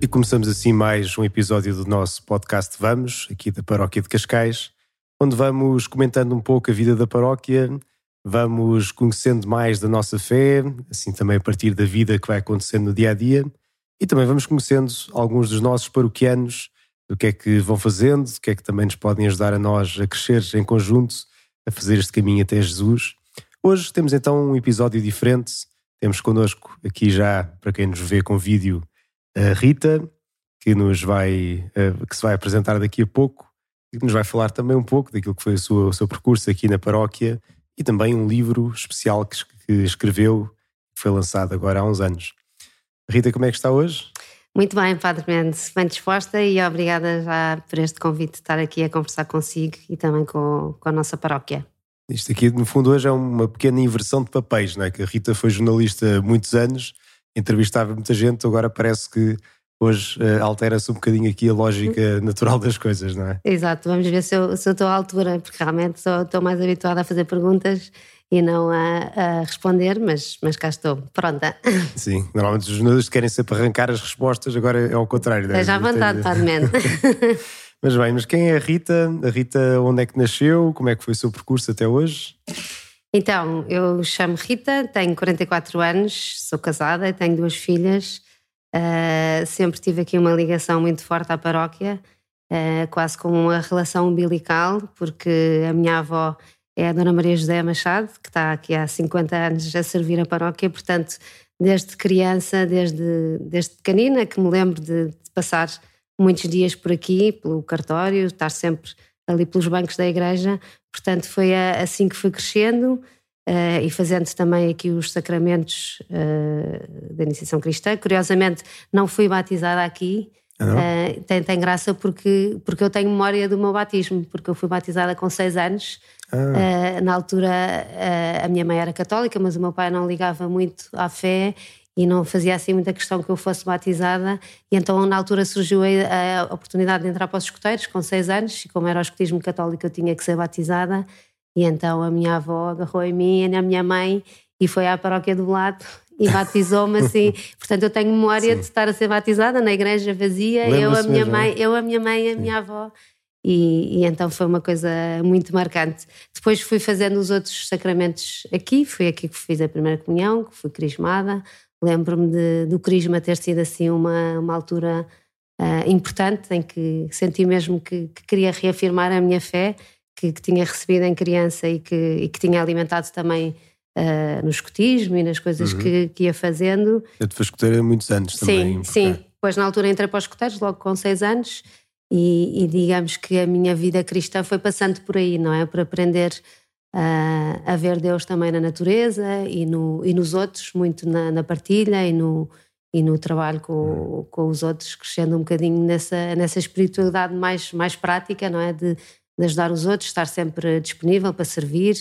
E começamos assim mais um episódio do nosso podcast Vamos, aqui da Paróquia de Cascais, onde vamos comentando um pouco a vida da paróquia, vamos conhecendo mais da nossa fé, assim também a partir da vida que vai acontecendo no dia a dia, e também vamos conhecendo alguns dos nossos paroquianos, do que é que vão fazendo, do que é que também nos podem ajudar a nós a crescer em conjunto, a fazer este caminho até Jesus. Hoje temos então um episódio diferente. Temos connosco aqui já, para quem nos vê com vídeo, a Rita, que nos vai, eh, que se vai apresentar daqui a pouco que nos vai falar também um pouco daquilo que foi o seu, o seu percurso aqui na paróquia e também um livro especial que, que escreveu, que foi lançado agora há uns anos. Rita, como é que está hoje? Muito bem, Padre Mendes, bem disposta e obrigada já por este convite de estar aqui a conversar consigo e também com, com a nossa paróquia. Isto aqui, no fundo, hoje é uma pequena inversão de papéis, não é? Que a Rita foi jornalista há muitos anos entrevistava muita gente, agora parece que hoje uh, altera-se um bocadinho aqui a lógica natural das coisas, não é? Exato, vamos ver se eu, se eu estou à altura, porque realmente sou, estou mais habituada a fazer perguntas e não a, a, responder, mas, mas cá estou, pronta. Sim, normalmente os jornalistas querem sempre arrancar as respostas, agora é ao contrário. É já à vontade, Padre Mas bem, mas quem é a Rita? A Rita onde é que nasceu? Como é que foi o seu percurso até hoje? Então, eu chamo Rita, tenho 44 anos, sou casada, tenho duas filhas. Uh, sempre tive aqui uma ligação muito forte à paróquia, uh, quase como uma relação umbilical, porque a minha avó é a Dona Maria José Machado, que está aqui há 50 anos a servir a paróquia, portanto, desde criança, desde, desde pequenina, que me lembro de, de passar muitos dias por aqui, pelo cartório, estar sempre ali pelos bancos da igreja. Portanto, foi assim que fui crescendo uh, e fazendo também aqui os sacramentos uh, da iniciação cristã. Curiosamente, não fui batizada aqui. Uh, tem, tem graça porque, porque eu tenho memória do meu batismo, porque eu fui batizada com seis anos. Ah. na altura, a minha mãe era católica, mas o meu pai não ligava muito à fé e não fazia assim muita questão que eu fosse batizada. E então, na altura, surgiu a, oportunidade de entrar para os escuteiros, com seis anos, e como era o escutismo católico, eu tinha que ser batizada. E então a minha avó agarrou em mim e na minha mãe e foi à paróquia do lado e batizou-me assim. Portanto, eu tenho memória Sim. de estar a ser batizada na igreja vazia, eu a minha mesmo, mãe, eu a minha mãe e a Sim. minha avó. E, e, então foi uma coisa muito marcante. Depois fui fazendo os outros sacramentos aqui, foi aqui que fiz a primeira comunhão, que fui crismada, Lembro-me do Crisma ter sido assim uma, uma altura uh, importante em que senti mesmo que, que, queria reafirmar a minha fé que, que tinha recebido em criança e que, e que tinha alimentado também uh, no escotismo e nas coisas uhum. que, que, ia fazendo. Eu te fui escoteira há muitos anos também. Sim, sim. Depois na altura entrei para os escoteiros, logo com seis anos, e, e, digamos que a minha vida cristã foi passando por aí, não é? Por aprender uh, a ver Deus também na natureza e, no, e nos outros, muito na, na partilha e no, e no trabalho com, com os outros, crescendo um bocadinho nessa, nessa espiritualidade mais, mais prática, não é? De, de ajudar os outros, estar sempre disponível para servir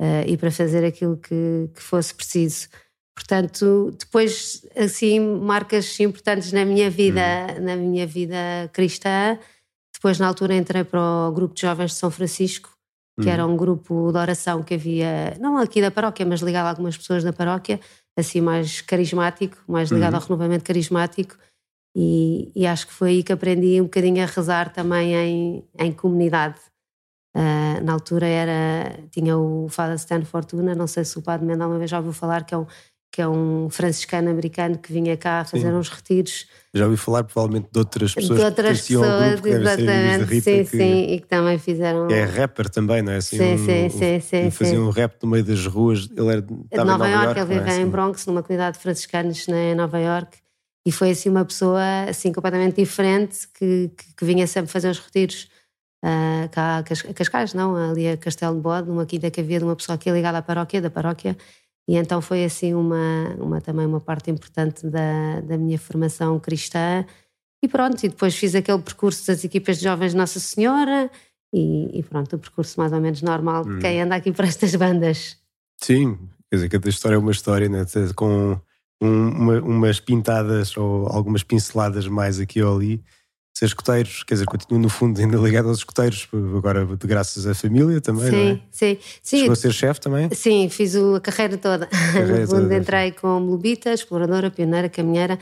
uh, e para fazer aquilo que, que fosse preciso. Portanto, depois, assim, marcas importantes na minha vida, uhum. na minha vida cristã. Depois, na altura, entrei para o grupo de jovens de São Francisco, que era uhum. um grupo de oração que havia, não aqui da paróquia, mas ligado a algumas pessoas da paróquia, assim mais carismático, mais ligado uhum. ao renovamento carismático. E, e, acho que foi aí que aprendi um bocadinho a rezar também em, em comunidade. Uh, na altura era tinha o Father Stan Fortuna, não sei se o Padre Mendel uma vez já ouviu falar, que é um, que é um franciscano americano que vinha cá fazer Sim. uns retiros. Já ouvi falar provavelmente de outras pessoas de outras que pessoas, grupo, exatamente, Rita, sim, que, sim, e que também fizeram. É rapper também, não é? Assim, sim, um, sim, sim, sim. Fazia um rap no meio das ruas. Ele era de Nova, Nova York, ele vive é? em Bronx, numa comunidade de franciscanos em Nova York. E foi assim uma pessoa assim completamente diferente que, que, que vinha sempre fazer os retiros uh, cá a Cascais, não, ali a Castelo de Bode, numa quinta que havia de uma pessoa que é ligada à paróquia, da paróquia e então foi assim uma, uma também uma parte importante da, da minha formação cristã. E pronto, e depois fiz aquele percurso das equipas de jovens Nossa Senhora e, e, pronto, o percurso mais ou menos normal de quem hum. anda aqui para estas bandas. Sim, quer dizer, cada história é uma história, né? com um, uma, umas pintadas ou algumas pinceladas mais aqui ou ali. Ser escuteiros, quer dizer, continuo no fundo ainda ligado aos escuteiros, agora de graças à família também, sim, é? Sim, sim. Chegou a ser chefe também? Sim, fiz a carreira toda. Carreira no fundo toda, entrei como lobita, exploradora, pioneira, caminheira,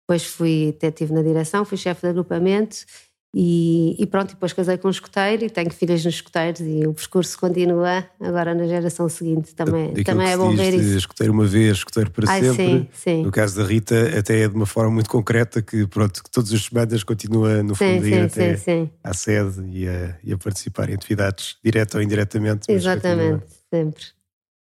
depois fui, até estive na direção, fui chefe de agrupamento e, e, pronto, depois casei com um escoteiro e tenho filhas nos escoteiros e o percurso continua agora na geração seguinte. Também, também é bom ver isso. Escoteiro uma vez, escoteiro para Ai, sempre. Sim, sim. No caso da Rita, até é de uma forma muito concreta que, pronto, que todas as semanas continua, no fundo, sim, a ir sim, até sim, à sede e a, e a participar em atividades, direta ou indiretamente. Exatamente, sempre.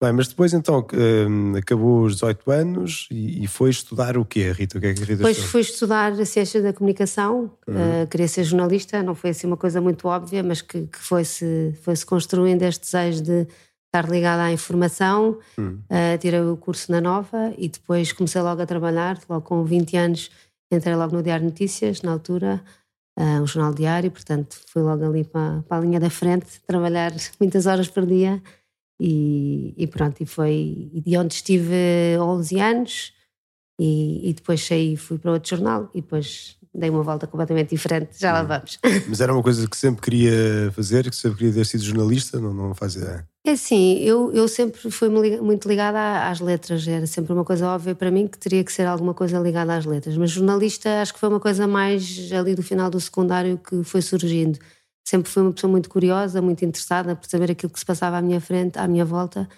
Bem, mas depois então um, acabou os 18 anos e, foi estudar o quê, Rita? O que é que Rita Depois fui estudar a ciência da comunicação, uhum. uh, queria ser jornalista, não foi assim uma coisa muito óbvia, mas que, que foi-se foi -se construindo este desejo de estar ligada à informação. Uhum. Uh, tirei o curso na Nova e depois comecei logo a trabalhar, logo com 20 anos entrei logo no Diário Notícias, na altura, uh, um jornal diário, portanto fui logo ali para, para a linha da frente, trabalhar muitas horas por dia e, e, pronto, e foi de onde estive 11 anos e, e depois saí e fui para outro jornal e depois dei uma volta completamente diferente, já lá hum. vamos. Mas era uma coisa que sempre queria fazer, que sempre queria ter sido jornalista, não, não faz ideia? É assim, eu, eu sempre fui muito ligada às letras, era sempre uma coisa óbvia para mim que teria que ser alguma coisa ligada às letras, mas jornalista acho que foi uma coisa mais ali do final do secundário que foi surgindo sempre fui uma pessoa muito curiosa, muito interessada por saber aquilo que se passava à minha frente, à minha volta.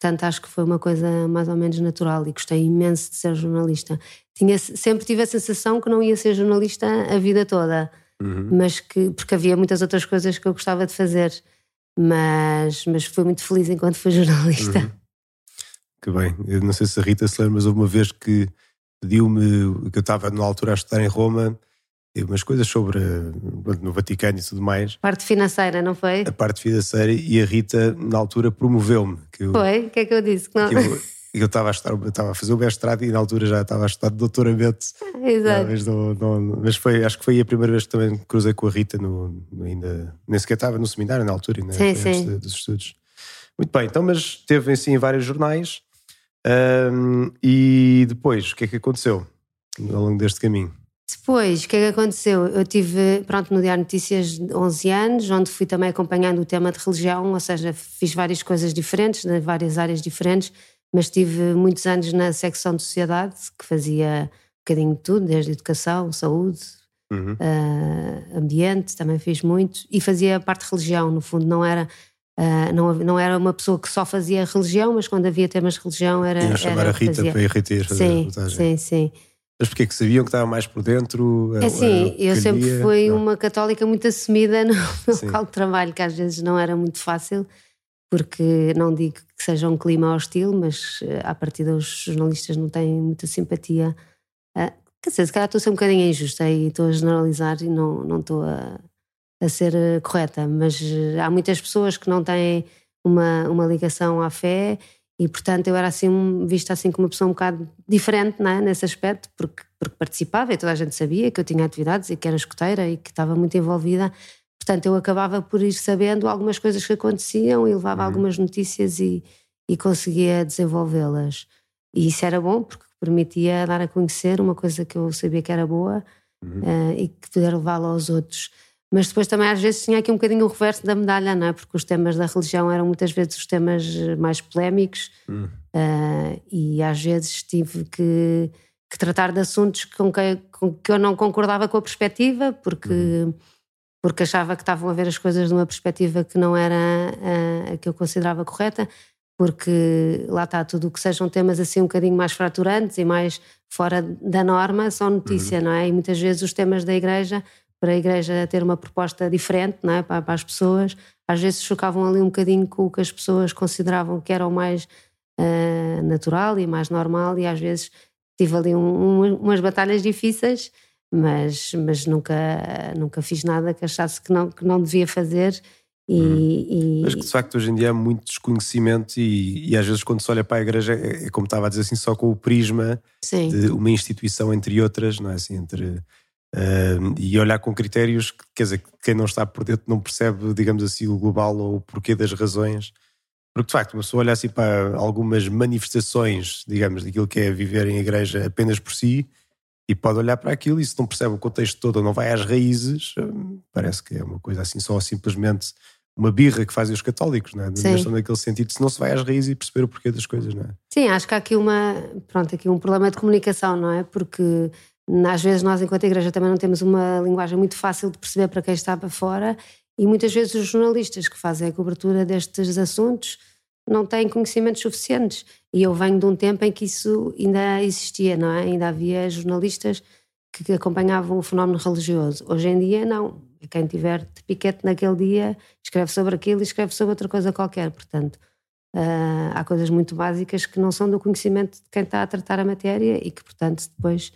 Portanto, acho que foi uma coisa mais ou menos natural e gostei imenso de ser jornalista. Tinha, sempre tive a sensação que não ia ser jornalista a vida toda, uhum. mas que porque havia muitas outras coisas que eu gostava de fazer, mas, mas fui muito feliz enquanto fui jornalista. Uhum. Que bem. Eu não sei se a Rita se lembra, mas houve uma vez que pediu-me, que eu estava na altura a estudar em Roma, umas coisas sobre no Vaticano e tudo mais. Parte financeira, não foi? A parte financeira e a Rita na altura promoveu-me. Foi? O que é que eu disse? Que não... que eu, eu estava a, estudar, estava a fazer o mestrado e na altura já estava a estudar doutoramento. Exato. Mas, não, não, mas foi, acho que foi a primeira vez que também cruzei com a Rita, no, no ainda, nem sequer estava no seminário na altura, ainda, sim, sim. De, dos estudos. Muito bem, então, mas teve assim em vários jornais. Um, e depois, o que é que aconteceu ao longo deste caminho? Depois, o que é que aconteceu? Eu tive, pronto, no Diário Notícias 11 anos, onde fui também acompanhando o tema de religião, ou seja, fiz várias coisas diferentes, de várias áreas diferentes, mas tive muitos anos na secção de sociedade, que fazia um bocadinho de tudo, desde educação, saúde, uhum. uh, ambiente, também fiz muito, e fazia parte de religião, no fundo, não era. Uh, não, não era uma pessoa que só fazia religião, mas quando havia temas de religião era. Ia chamar era, a Rita fazia. para ir fazer sim, Sim, sim. Mas porquê que sabiam que estava mais por dentro? É assim, eu sempre fui não. uma católica muito assumida no meu local de trabalho, que às vezes não era muito fácil, porque não digo que seja um clima hostil, mas eh, à partida os jornalistas não têm muita simpatia. Quer dizer, se calhar estou a ser um bocadinho injusta e estou a generalizar e não, não estou a, a ser eh, correta, mas há muitas pessoas que não têm uma, uma ligação à fé e, portanto, eu era assim, vista assim como uma pessoa um bocado diferente né, nesse aspecto, porque, porque participava e toda a gente sabia que eu tinha atividades e que era escoteira e que estava muito envolvida. Portanto, eu acabava por ir sabendo algumas coisas que aconteciam e levava uhum. algumas notícias e, e conseguia desenvolvê-las. E isso era bom porque permitia dar a conhecer uma coisa que eu sabia que era boa uhum. uh, e que poder levá-la aos outros. Mas depois também às vezes tinha aqui um bocadinho o reverso da medalha, não é? Porque os temas da religião eram muitas vezes os temas mais polémicos hum. uh, e às vezes tive que, que, tratar de assuntos com que, com que eu não concordava com a perspectiva, porque, hum. porque achava que estavam a ver as coisas de uma perspectiva que não era a, a que eu considerava correta, porque lá está, tudo o que sejam temas assim um bocadinho mais fraturantes e mais fora da norma são notícia, uhum. não é? E muitas vezes os temas da igreja para a Igreja ter uma proposta diferente não é? para, para, as pessoas. Às vezes chocavam ali um bocadinho com o que as pessoas consideravam que era o mais uh, natural e mais normal, e às vezes tive ali um, um, umas batalhas difíceis, mas, mas nunca, nunca fiz nada que achasse que não, que não devia fazer. E, hum. e, Mas que de facto hoje em dia há muito desconhecimento e, e, às vezes quando se olha para a igreja é, é como estava a dizer assim só com o prisma Sim. de uma instituição entre outras, não é assim, entre Uh, e olhar com critérios que, quer dizer, quem não está por dentro não percebe, digamos assim, o global ou o porquê das razões. Porque, de facto, uma pessoa olha assim para algumas manifestações, digamos, daquilo que é viver em igreja apenas por si e pode olhar para aquilo e se não percebe o contexto todo ou não vai às raízes, hum, parece que é uma coisa assim só simplesmente uma birra que fazem os católicos, não é? Sim. naquele sentido, se não se vai às raízes e perceber o porquê das coisas, não é? Sim, acho que há aqui uma, pronto, aqui um problema de comunicação, não é? Porque às vezes nós, enquanto igreja, também não temos uma linguagem muito fácil de perceber para quem está para fora e muitas vezes os jornalistas que fazem a cobertura destes assuntos não têm conhecimentos suficientes. E eu venho de um tempo em que isso ainda existia, não é? Ainda havia jornalistas que acompanhavam o fenómeno religioso. Hoje em dia, não. Quem tiver de piquete naquele dia escreve sobre aquilo e escreve sobre outra coisa qualquer. Portanto, uh, há coisas muito básicas que não são do conhecimento de quem está a tratar a matéria e que, portanto, depois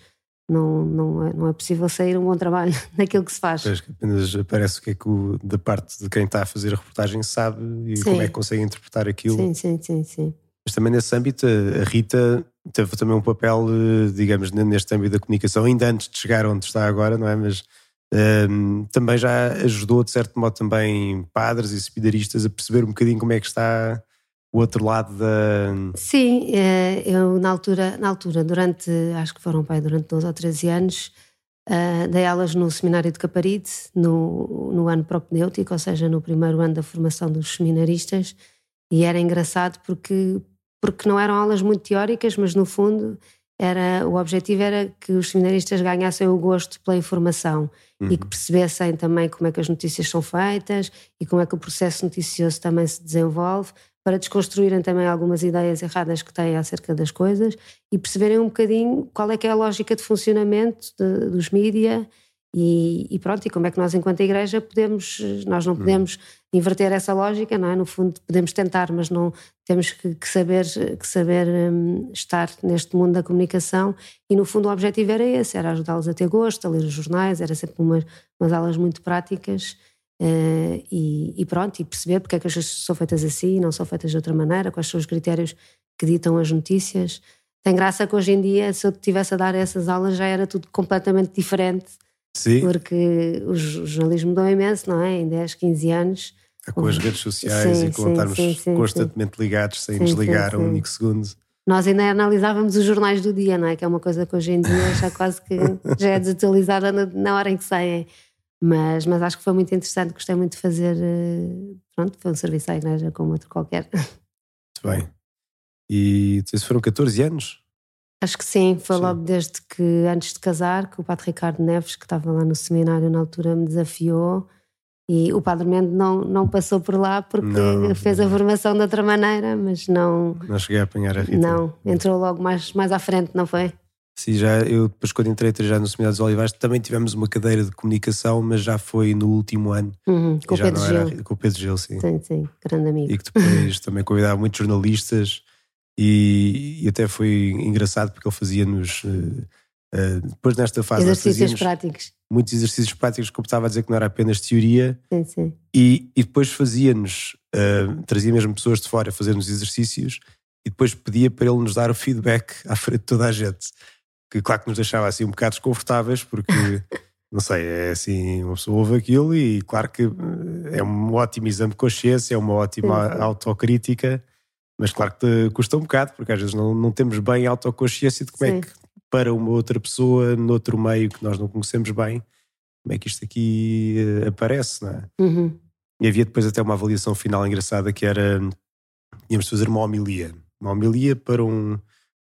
não, não, é, não é possível sair um bom trabalho naquilo que se faz. Pois, apenas aparece o que é que o, da parte de quem está a fazer a reportagem sabe e sim. como é que consegue interpretar aquilo. Sim, sim, sim, sim. Mas também nesse âmbito, a Rita teve também um papel, eh, digamos, neste âmbito da comunicação, ainda antes de chegar onde está agora, não é? Mas um, ehm, também já ajudou, de certo modo, também padres e seminaristas a perceber um bocadinho como é que está o outro lado da. Sim, eh, eu na altura, na altura durante, acho que foram pai, durante 12 ou 13 anos, uh, dei aulas no seminário de Caparite, no, no ano propedêutico, ou seja, no primeiro ano da formação dos seminaristas, e era engraçado porque, porque não eram aulas muito teóricas, mas no fundo era, o objetivo era que os seminaristas ganhassem o gosto pela informação uhum. e que percebessem também como é que as notícias são feitas e como é que o processo noticioso também se desenvolve, para desconstruírem também algumas ideias erradas que têm acerca das coisas e perceberem um bocadinho qual é que é a lógica de funcionamento de, dos mídia e, e, pronto, e como é que nós enquanto igreja podemos, nós não hum. podemos inverter essa lógica, não é? No fundo podemos tentar, mas não temos que, que saber, que saber um, estar neste mundo da comunicação e no fundo o objetivo era esse, era ajudá-los a ter gosto, a ler os jornais, era sempre umas, umas aulas muito práticas Uh, e, e, pronto, e perceber porque é que as coisas são feitas assim e não são feitas de outra maneira, quais são os critérios que ditam as notícias. Tem graça que hoje em dia, se eu tivesse a dar essas aulas, já era tudo completamente diferente. Sim. Porque o jornalismo mudou imenso, não é? Em 10, 15 anos. Com as redes sociais sim, e com estarmos constantemente ligados, sem desligar um único segundo. Nós ainda analisávamos os jornais do dia, não é? Que é uma coisa que hoje em dia já quase que já é desatualizada na hora em que saem. Mas, mas acho que foi muito interessante, gostei muito de fazer. Eh, pronto, foi um serviço à igreja como outro qualquer. Muito bem. E foram 14 anos? Acho que sim, foi sim. logo desde que, antes de casar, que o Padre Ricardo Neves, que estava lá no seminário na altura, me desafiou. E o Padre Mendes não, não passou por lá porque não, fez a formação de outra maneira, mas não. Não cheguei a apanhar a Rita. Não, entrou logo mais, mais à frente, não foi? Sim, já, eu depois quando entrei já no Seminário dos Olivais também tivemos uma cadeira de comunicação, mas já foi no último ano. Uhum, com, o Pedro era, com o Pedro Gil, sim. Sim, sim, grande amigo. E que depois também convidava muitos jornalistas e, e, até foi engraçado porque ele fazia-nos, uh, uh, depois nesta fase... Exercícios práticos. Muitos exercícios práticos, como estava a dizer que não era apenas teoria. Sim, sim. E, e depois fazia-nos, uh, trazia mesmo pessoas de fora a fazer-nos exercícios e depois pedia para ele nos dar o feedback à frente de toda a gente que claro que nos deixava assim um bocado desconfortáveis, porque não sei, é assim, uma pessoa ouve aquilo e claro que eh, é um ótimo exame de consciência, é uma ótima sim, sim. autocrítica, mas claro que custa um bocado, porque às vezes não, não temos bem a autoconsciência de como é sim. é que para uma outra pessoa, noutro meio que nós não conhecemos bem, como é que isto aqui uh, aparece, não é? Uhum. E havia depois até uma avaliação final engraçada que era, tínhamos de fazer uma homilia, uma homilia para um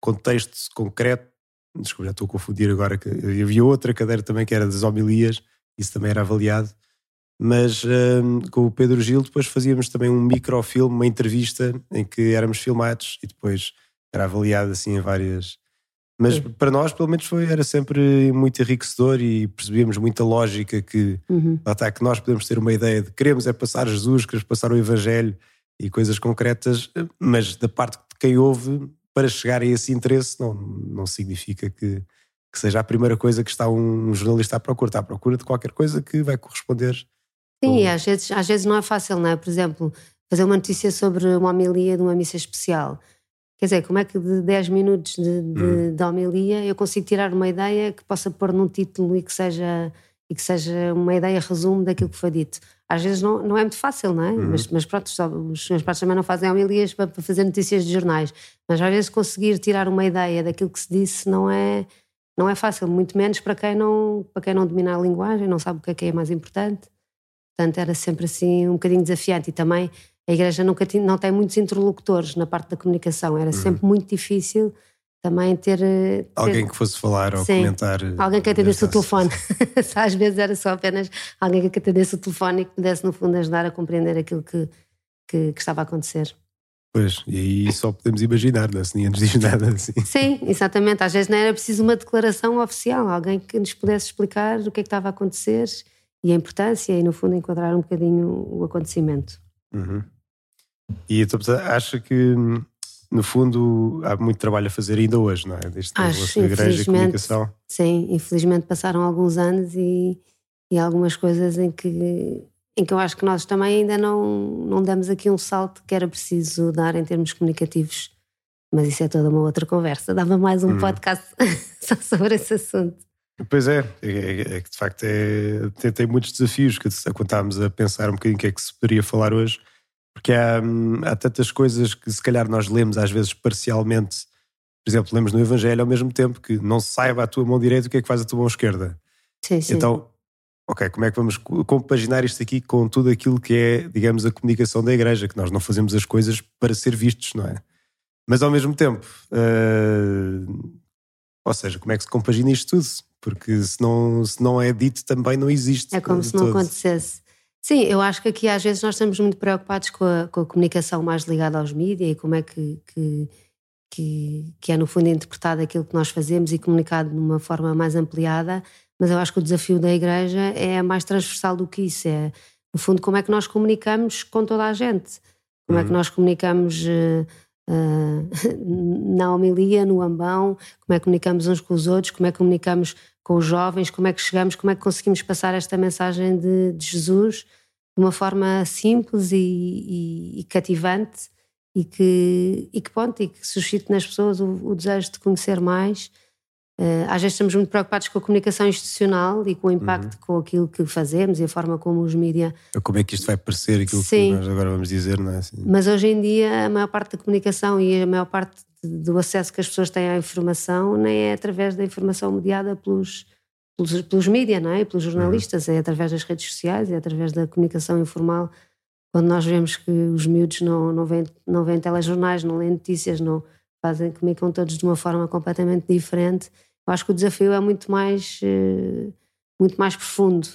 contexto concreto Desculpa, já estou a confundir agora. Que havia outra cadeira também que era das homilias, isso também era avaliado. Mas um, com o Pedro Gil, depois fazíamos também um microfilme, uma entrevista em que éramos filmados e depois era avaliado assim em várias. Mas Sim. para nós, pelo menos, foi, era sempre muito enriquecedor e percebíamos muita lógica que, uhum. que nós podemos ter uma ideia de queremos é passar Jesus, queremos passar o Evangelho e coisas concretas, mas da parte de quem ouve, para chegar a esse interesse não, não significa que, que seja a primeira coisa que está um jornalista à procura. Está à procura de qualquer coisa que vai corresponder. Sim, às vezes, às vezes não é fácil, não é? Por exemplo, fazer uma notícia sobre uma homilia de uma missa especial. Quer dizer, como é que de 10 minutos de, de, hum. de homilia eu consigo tirar uma ideia que possa pôr num título e que seja, e que seja uma ideia resumo daquilo que foi dito? Às vezes não, não é muito fácil, não é? Uhum. Mas, mas pronto, só, os meus pais também não fazem homilias para, para fazer notícias de jornais. Mas às vezes conseguir tirar uma ideia daquilo que se disse não é, não é fácil, muito menos para quem, não, para quem não domina a linguagem, não sabe o que é que é mais importante. Portanto, era sempre assim um bocadinho desafiante e também a Igreja nunca tinha, não tem muitos interlocutores na parte da comunicação, era uhum. sempre muito difícil também ter, ter, Alguém que fosse falar ou sim, comentar. Alguém que atendesse o telefone. Às vezes era só apenas alguém que atendesse o telefone e que pudesse, no fundo, ajudar a compreender aquilo que, que, que estava a acontecer. Pois, e aí só podemos imaginar, não é? se ninguém nos diz nada assim. Sim, exatamente. Às vezes não era preciso uma declaração oficial, alguém que nos pudesse explicar o que é que estava a acontecer e a importância e, no fundo, enquadrar um bocadinho o acontecimento. Uhum. E então, acha que, no fundo, há muito trabalho a fazer ainda hoje, não é? Desde Acho, a igreja e comunicação. Sim, infelizmente passaram alguns anos e, e algumas coisas em que, em que eu acho que nós também ainda não, não damos aqui um salto que era preciso dar em termos comunicativos. Mas isso é toda uma outra conversa. Dava mais um hum. podcast só sobre esse assunto. Pois é, é, é, é que de facto é, tem, tem, muitos desafios que quando estávamos a pensar um bocadinho o que é que se poderia falar hoje, porque há, hum, há tantas coisas que se calhar nós lemos às vezes parcialmente. Por exemplo, lemos no Evangelho ao mesmo tempo que não se saiba a tua mão direita o que é que faz a tua mão esquerda. Sim, sim. Então, ok, como é que vamos compaginar isto aqui com tudo aquilo que é, digamos, a comunicação da igreja, que nós não fazemos as coisas para ser vistos, não é? Mas ao mesmo tempo, uh, ou seja, como é que se compagina isto tudo? Porque se não, se não é dito também não existe. É como se não todo. acontecesse. Sim, eu acho que aqui às vezes nós estamos muito preocupados com a, com a comunicação mais ligada aos mídias e como é que, que, que, que, é no fundo interpretado aquilo que nós fazemos e comunicado de uma forma mais ampliada, mas eu acho que o desafio da Igreja é mais transversal do que isso, é no fundo como é que nós comunicamos com toda a gente, como uhum. é que uhum. nós comunicamos uh, uh, na homilia, no ambão, como é que comunicamos uns com os outros, como é que comunicamos com os jovens, como é que chegamos, como é que conseguimos passar esta mensagem de, de Jesus de uma forma simples e, e, e, cativante e que, e que, pronto, e que suscite nas pessoas o, o desejo de conhecer mais. Uh, às vezes estamos muito preocupados com a comunicação institucional e com o impacto uhum. com aquilo que fazemos e a forma como os mídias. Como é que isto vai parecer aquilo Sim. que nós agora vamos dizer, não é? Assim. Mas hoje em dia a maior parte da comunicação e a maior parte do acesso que as pessoas têm à informação nem é através da informação mediada pelos, pelos, pelos mídias, não é? pelos jornalistas, uhum. é através das redes sociais, é através da comunicação informal. Quando nós vemos que os miúdos não, não, veem, não veem telejornais, não leem notícias, não fazem, comunicam todos de uma forma completamente diferente, eu acho que o desafio é muito mais, eh, muito mais profundo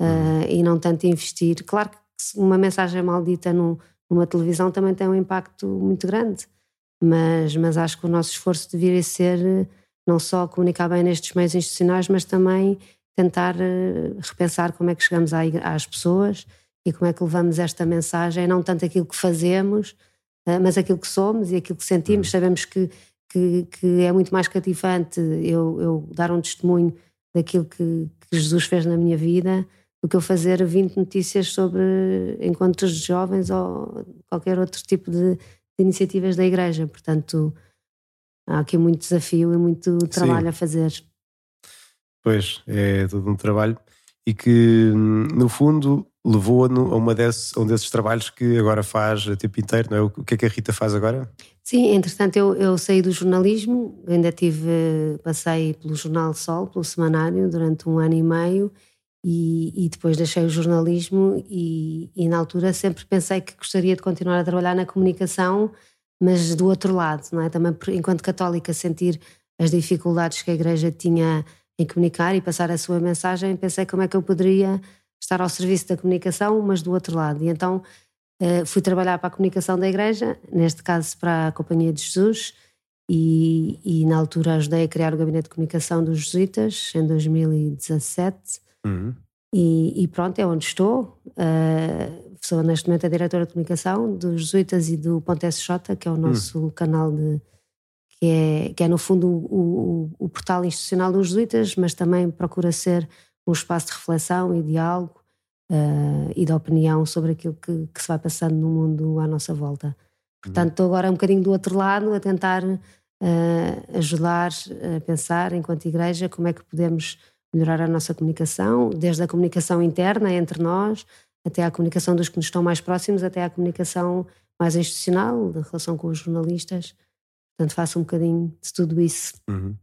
uh, e não tanto investir. Claro que uma mensagem maldita numa televisão também tem um impacto muito grande, mas, mas acho que o nosso esforço deveria ser eh, não só comunicar bem nestes meios institucionais, mas também tentar repensar como é que chegamos às pessoas e como é que levamos esta mensagem, não tanto aquilo que fazemos, mas aquilo que somos e aquilo que sentimos. Uhum. Sabemos que, que, que é muito mais cativante eu, eu, dar um testemunho daquilo que, que, Jesus fez na minha vida do que eu fazer 20 notícias sobre encontros de jovens ou qualquer outro tipo de, de iniciativas da Igreja. Portanto, há aqui muito desafio e muito trabalho Sim. a fazer. Pois, é todo um trabalho e que, no fundo, levou-a a uma desse, um desses trabalhos que agora faz a tempo inteiro, não é? O que é que a Rita faz agora? Sim, entretanto eu, eu saí do jornalismo, ainda tive, passei pelo Jornal Sol, pelo semanário, durante um ano e meio e, e depois deixei o jornalismo e, e, na altura sempre pensei que gostaria de continuar a trabalhar na comunicação, mas do outro lado, não é? Também enquanto católica sentir as dificuldades que a igreja tinha em comunicar e passar a sua mensagem, pensei como é que eu poderia estar ao serviço da comunicação, mas do outro lado. E então eh, fui trabalhar para a comunicação da igreja, neste caso para a Companhia de Jesus, e, e na altura ajudei a criar o Gabinete de Comunicação dos Jesuítas, em 2017. Uhum. E, e, pronto, é onde estou. Uh, sou neste momento a diretora de comunicação dos Jesuítas e do Ponte SJ, que é o nosso uhum. canal de. Que é, que é no fundo o, o, o, portal institucional dos Jesuítas, mas também procura ser um espaço de reflexão e diálogo uh, e de opinião sobre aquilo que, que, se vai passando no mundo à nossa volta. Portanto, estou agora um bocadinho do outro lado a tentar uh, ajudar a pensar, enquanto igreja, como é que podemos melhorar a nossa comunicação, desde a comunicação interna entre nós, até a comunicação dos que nos estão mais próximos, até a comunicação mais institucional, da relação com os jornalistas. Portanto, faço um bocadinho de tudo isso. Uhum.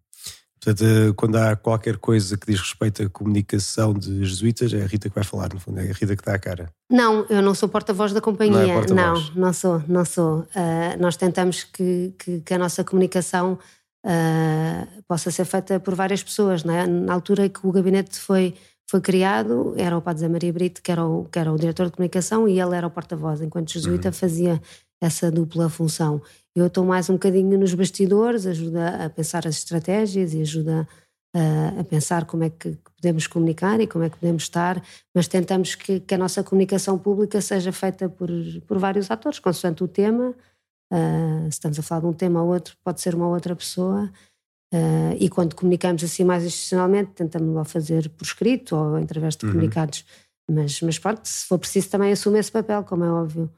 Portanto, eh, quando há qualquer coisa que diz respeito à comunicação de jesuítas, é a Rita que vai falar, no fundo, é a Rita que dá a cara. Não, eu não sou porta-voz da companhia. Não, é não, não, sou, não sou. Uh, nós tentamos que, que, que, a nossa comunicação uh, possa ser feita por várias pessoas. É? Na altura que o gabinete foi, foi criado, era o Padre Zé Maria Brito, que era o, que era o diretor de comunicação, e ele era o porta-voz, enquanto jesuíta uhum. fazia essa dupla função. Eu estou mais um bocadinho nos bastidores, ajuda a pensar as estratégias e ajuda a, a pensar como é que podemos comunicar e como é que podemos estar, mas tentamos que, que a nossa comunicação pública seja feita por, por vários atores, consoante o tema. Uh, se estamos a falar de um tema ou outro, pode ser uma outra pessoa. Uh, e quando comunicamos assim mais institucionalmente, tentamos lá fazer por escrito ou através de uhum. comunicados. Mas, mas pronto, se for preciso também assume esse papel, como é óbvio.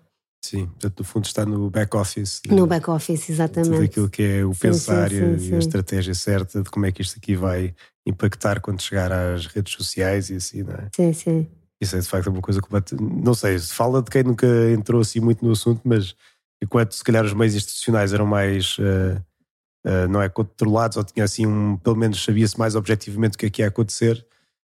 Sim, portanto, no fundo está no back-office. No back-office, exatamente. Tudo aquilo que é o sim, pensar sim, sim, e a estratégia certa de como é que isto aqui vai impactar quando chegar às redes sociais e assim, não é? Sim, sim. Isso é de facto uma coisa completa. Não sei, se fala de quem nunca entrou assim muito no assunto, mas enquanto se calhar os meios institucionais eram mais. Uh, uh, não é controlados, ou tinha assim um. pelo menos sabia-se mais objetivamente o que é que ia acontecer.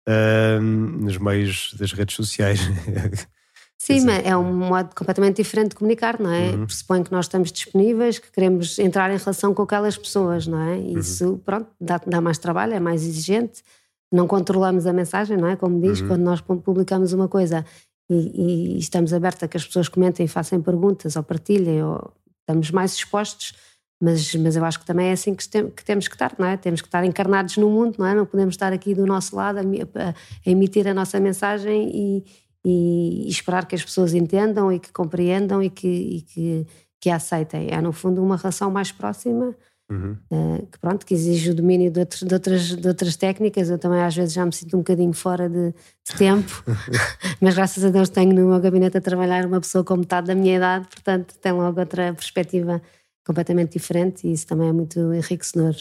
Uh, nos meios das redes sociais Sim, mas é um modo completamente diferente de comunicar, não é? Uhum. Pressupõe que nós estamos disponíveis, que queremos entrar em relação com aquelas pessoas, não é? E uhum. Isso, pronto, dá, dá, mais trabalho, é mais exigente. Não controlamos a mensagem, não é? Como diz, uhum. quando nós publicamos uma coisa e, e, estamos abertos a que as pessoas comentem, façam perguntas ou partilhem, ou estamos mais expostos. Mas, mas eu acho que também é assim que, tem, que, temos que estar, não é? Temos que estar encarnados no mundo, não é? Não podemos estar aqui do nosso lado a, a, a emitir a nossa mensagem e e, esperar que as pessoas entendam e que compreendam e que, e que, que a aceitem. É, no fundo, uma relação mais próxima. Uhum. Uh, que pronto, que exige o domínio de, outros, de, outras, de outras técnicas. Eu também às vezes já me sinto um bocadinho fora de, de tempo, mas graças a Deus tenho no meu gabinete a trabalhar uma pessoa com metade da minha idade, portanto tem logo outra perspectiva completamente diferente e isso também é muito enriquecedor.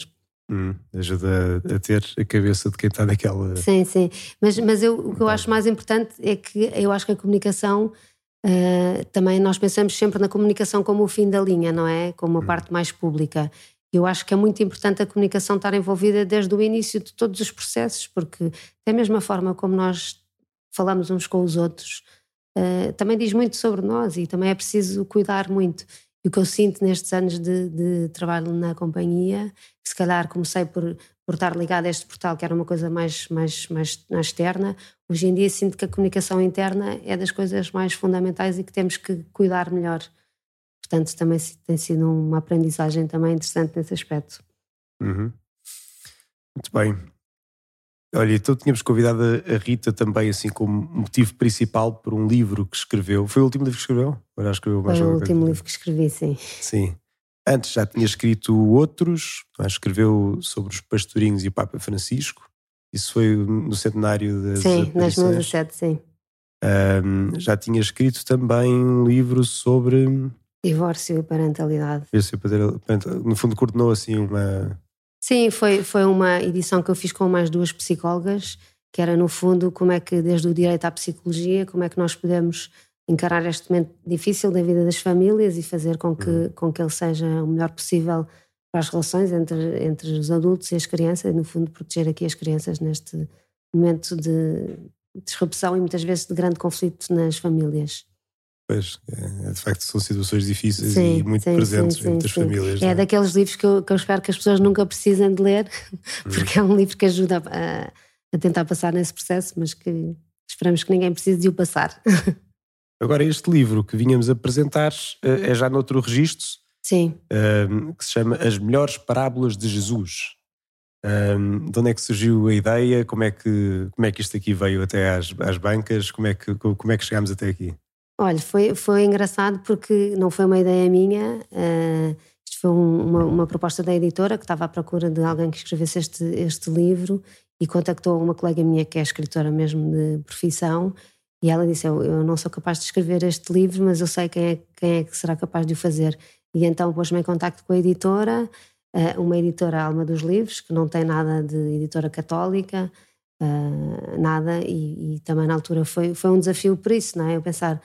Hum, ajuda a, ter a cabeça de quem está naquela. Sim, sim. Mas, mas eu, o que eu acho mais importante é que eu acho que a comunicação uh, também nós pensamos sempre na comunicação como o fim da linha, não é? Como a hum. parte mais pública. Eu acho que é muito importante a comunicação estar envolvida desde o início de todos os processos, porque da mesma forma como nós falamos uns com os outros, uh, também diz muito sobre nós e também é preciso cuidar muito. E o que eu sinto nestes anos de, de trabalho na companhia, se calhar comecei por, por estar ligado a este portal, que era uma coisa mais, mais, mais, mais externa, hoje em dia sinto que a comunicação interna é das coisas mais fundamentais e que temos que cuidar melhor. Portanto, também tem sido uma aprendizagem também interessante nesse aspecto. Uhum. Muito bem. Olha, então tínhamos convidado a Rita também, assim, como motivo principal por um livro que escreveu. Foi o último livro que escreveu? Ou já escreveu mais Foi o último coisa? livro que escrevi, sim. Sim. Antes já tinha escrito outros, escreveu sobre os pastorinhos e o Papa Francisco. Isso foi no centenário das Sim, nas 2017, sim. Um, já tinha escrito também um livro sobre... Divórcio e parentalidade. No fundo coordenou assim uma Sim, foi, foi uma edição que eu fiz com mais duas psicólogas, que era no fundo como é que, desde o direito à psicologia, como é que nós podemos encarar este momento difícil da vida das famílias e fazer com que, uhum. com que ele seja o melhor possível para as relações entre, entre os adultos e as crianças, e no fundo proteger aqui as crianças neste momento de disrupção e muitas vezes de grande conflito nas famílias. Pois, é, de facto são situações difíceis sim, e muito sim, presentes sim, entre as famílias. É, é, daqueles livros que eu, que eu, espero que as pessoas nunca precisem de ler, porque hum. é um livro que ajuda a, a, tentar passar nesse processo, mas que esperamos que ninguém precise de o passar. Agora, este livro que vinhamos apresentar eh, é já noutro registro, Sim. Um, que se chama As Melhores Parábolas de Jesus. Um, de onde é que surgiu a ideia? Como é que, como é que isto aqui veio até às, às bancas? Como é, que, como é que chegámos até aqui? Olha, foi, foi engraçado porque não foi uma ideia minha, uh, isto foi um, uma, uma, proposta da editora que estava à procura de alguém que escrevesse este, este livro e contactou uma colega minha que é escritora mesmo de profissão E ela disse: eu, eu não sou capaz de escrever este livro, mas eu sei quem é, quem é que será capaz de o fazer. E então pôs-me em contacto com a editora, eh, uma editora Alma dos Livros, que não tem nada de editora católica, eh, nada, e, e, também na altura foi, foi um desafio por isso, não é? Eu pensar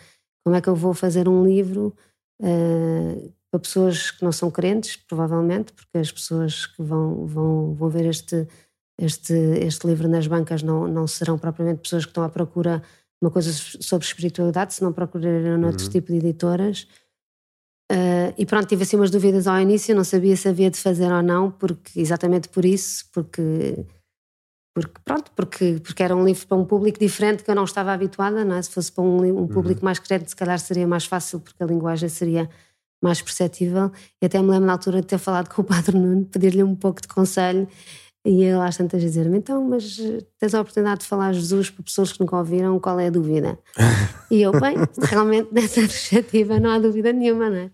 como é que eu vou fazer um livro uh, para pessoas que não são crentes, provavelmente, porque as pessoas que vão, vão, vão ver este, este, este livro nas bancas não, não serão propriamente pessoas que estão à procura uma coisa sobre espiritualidade, se não procurarem uhum. outro tipo de editoras. Uh, e pronto, tive assim umas dúvidas ao início, não sabia se havia de fazer ou não, porque exatamente por isso, porque porque pronto, porque, porque era um livro para um público diferente que eu não estava habituada, não é? Se fosse para um, um público uhum. mais crente, se calhar seria mais fácil, porque a linguagem seria mais perceptível. E até me lembro na altura de ter falado com o Padre Nuno, pedir-lhe um pouco de conselho e ele às tantas dizer-me, então, mas tens a oportunidade de falar Jesus para pessoas que nunca ouviram, qual é a dúvida? e eu, bem, realmente nessa perspectiva não há dúvida nenhuma, não é?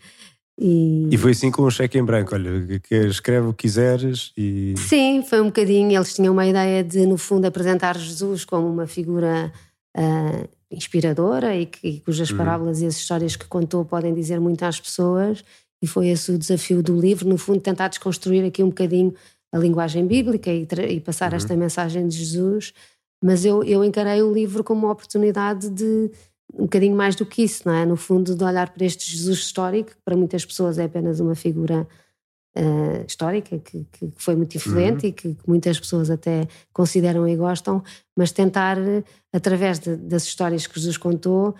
E... e foi assim com um cheque em branco, olha, que escreve o que quiseres e... Sim, foi um bocadinho, eles tinham uma ideia de, no fundo, apresentar Jesus como uma figura uh, inspiradora e, que, e cujas uhum. parábolas e as histórias que contou podem dizer muito às pessoas e foi esse o desafio do livro, no fundo tentar desconstruir aqui um bocadinho a linguagem bíblica e, e passar uhum. esta mensagem de Jesus, mas eu, eu encarei o livro como uma oportunidade de um bocadinho mais do que isso, não é? No fundo, de olhar para este Jesus histórico, que para muitas pessoas é apenas uma figura uh, histórica, que, que, foi muito influente uhum. e que, que, muitas pessoas até consideram e gostam, mas tentar, através de, das histórias que Jesus contou,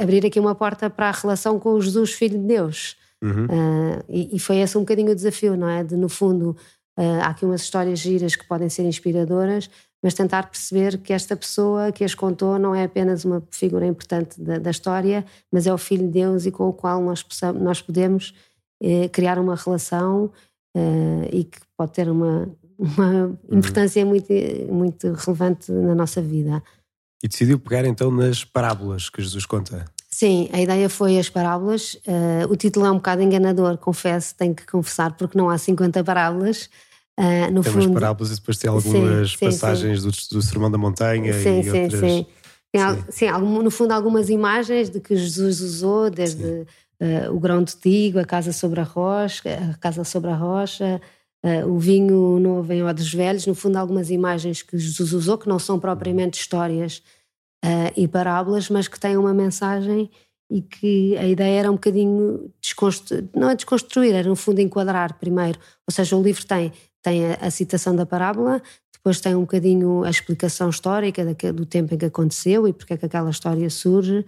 abrir aqui uma porta para a relação com o Jesus, Filho de Deus. Uhum. Uh, e, e, foi esse um bocadinho o desafio, não é? De, no fundo, Uh, há aqui umas histórias giras que podem ser inspiradoras, mas tentar perceber que esta pessoa que as contou não é apenas uma figura importante da, da história, mas é o Filho de Deus e com o qual nós, possamos, nós podemos eh, criar uma relação eh, e que pode ter uma, uma uhum. importância muito, muito relevante na nossa vida. E decidiu pegar então nas parábolas que Jesus conta. Sim, a ideia foi as parábolas. Uh, o título é um bocado enganador, confesso, tenho que confessar, porque não há 50 parábolas. Uh, no tem fundo, parábolas e depois tem algumas sim, passagens sim. Do, do Sermão da Montanha sim, e sim, outras... Sim, sim. sim algum, no fundo algumas imagens de que Jesus usou, desde uh, o grão de trigo, a casa sobre a rocha, a casa sobre a rocha, uh, o vinho novo em odres velhos, no fundo algumas imagens que Jesus usou, que não são propriamente histórias e parábolas, mas que têm uma mensagem e que a ideia era um bocadinho desconstruir, não é desconstruir, era no fundo enquadrar primeiro. Ou seja, o livro tem tem a, a, citação da parábola, depois tem um bocadinho a explicação histórica do tempo em que aconteceu e porque é que aquela história surge,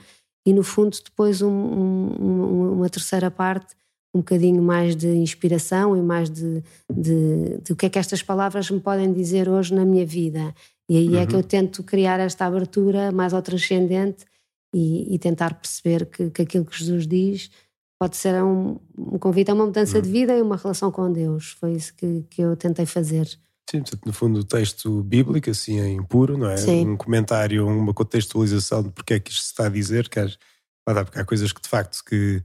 e no fundo depois um, um, uma terceira parte, um bocadinho mais de inspiração e mais de, de, de, o que é que estas palavras me podem dizer hoje na minha vida. E aí uhum. é que eu uhum. tento criar esta abertura mais ao transcendente e, e tentar perceber que, que aquilo que Jesus diz pode ser um, um convite a uma mudança hum. de vida e uma relação com Deus. Foi isso que, que eu tentei fazer. Sim, portanto, no fundo, o texto bíblico, assim, em puro, não é? Sim. Um comentário, uma contextualização de porque é que isto se está a dizer, que há, porque há coisas que, de facto, que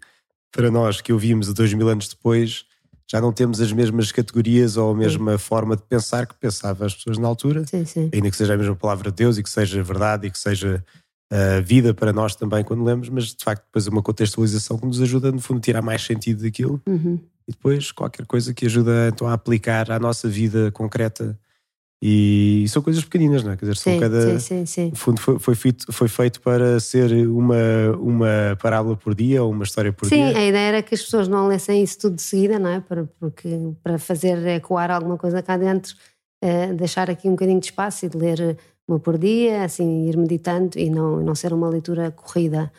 para nós que ouvimos dois mil anos depois, já não temos as mesmas categorias ou a mesma sim. forma de pensar que pensavam as pessoas na altura, sim, sim. ainda que seja a mesma palavra de Deus e que seja verdade e que seja a vida para nós também quando lemos, mas de facto depois é uma contextualização que nos ajuda no fundo a tirar mais sentido daquilo uhum. e depois qualquer coisa que ajuda então a aplicar à nossa vida concreta e são coisas pequeninas, não é? Quer dizer, sim, cada. Sim, sim, sim. No fundo, foi, foi, feito, foi feito para ser uma, uma parábola por dia ou uma história por dia. Sim, a ideia era que as pessoas não lessem isso tudo de seguida, não é? Para, porque, para fazer ecoar alguma coisa cá dentro, é, deixar aqui um bocadinho de espaço e de ler uma por dia, assim, ir meditando e não, não ser uma leitura corrida.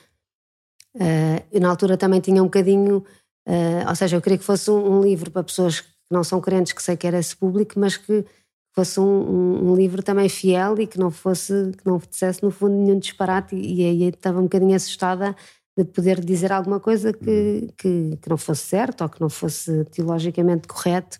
Uh, eu na altura também tinha um bocadinho, uh, ou seja, eu queria que fosse um, um, livro para pessoas que não são crentes, que sei que era esse público, mas que fosse um, um, um, livro também fiel e que não fosse, que não dissesse no fundo nenhum disparate e, e aí estava um bocadinho assustada de poder dizer alguma coisa que, uhum. que, que não fosse certo ou que não fosse teologicamente correto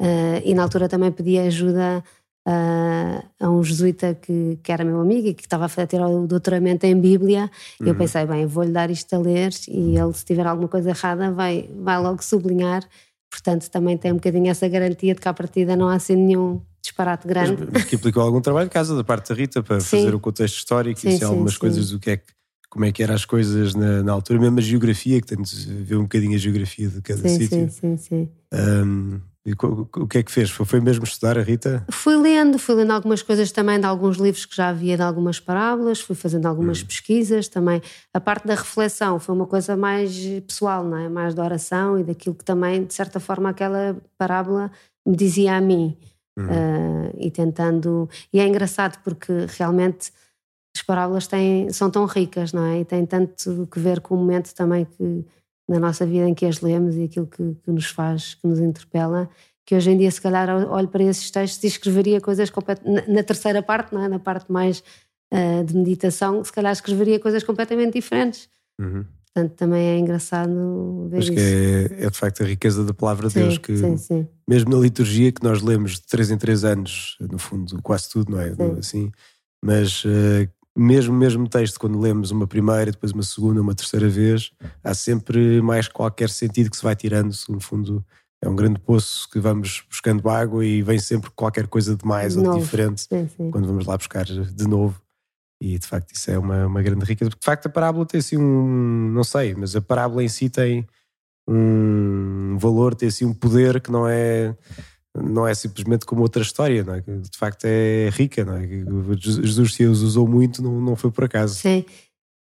uh, e na altura também pedi ajuda a, a um jesuíta que, que era meu amigo e que estava a ter o doutoramento em Bíblia. Uhum. Eu pensei, bem, vou-lhe dar isto a ler e ele, se tiver alguma coisa errada, vai, vai logo sublinhar. Portanto, também tem um bocadinho essa garantia de que à partida não há assim nenhum disparate grande. Mas, que implicou algum trabalho de casa da parte da Rita para sim. fazer o contexto histórico sim, e se algumas sim, coisas do que é que como é que eram as coisas na, na, altura, mesmo a geografia, que tem de ver um bocadinho a geografia de cada sim, sítio. Sim, sim, sim. Um, e o que é que fez? Foi mesmo estudar a Rita? Fui lendo, fui lendo algumas coisas também de alguns livros que já havia de algumas parábolas, fui fazendo algumas hum. pesquisas também. A parte da reflexão foi uma coisa mais pessoal, não é? Mais da oração e daquilo que também, de certa forma, aquela parábola me dizia a mim. Hum. Uh, e tentando. E é engraçado porque realmente as parábolas têm, são tão ricas, não é? E têm tanto que ver com o momento também que na nossa vida em que as lemos e aquilo que, que, nos faz, que nos interpela, que hoje em dia, se calhar, olho para esses textos e escreveria coisas na, na terceira parte, não é? na parte mais uh, de meditação, se calhar escreveria coisas completamente diferentes. Uhum. Portanto, também é engraçado ver Acho isso. que é, é, de facto a riqueza da palavra de Deus, que sim, sim. mesmo na liturgia que nós lemos de três em três anos, no fundo, quase tudo, não é? Sim. Assim, mas uh, mesmo mesmo texto, quando lemos uma primeira, depois uma segunda, uma terceira vez, há sempre mais qualquer sentido que se vai tirando, no fundo é um grande poço que vamos buscando água e vem sempre qualquer coisa de mais ou de diferente sim, sim. quando vamos lá buscar de novo. E de facto isso é uma, uma grande riqueza, porque de facto a parábola tem assim um, não sei, mas a parábola em si tem um valor, tem assim um poder que não é não é simplesmente como outra história, não é? de facto é rica, não é? Jesus se usou muito, não, não foi por acaso. Sim,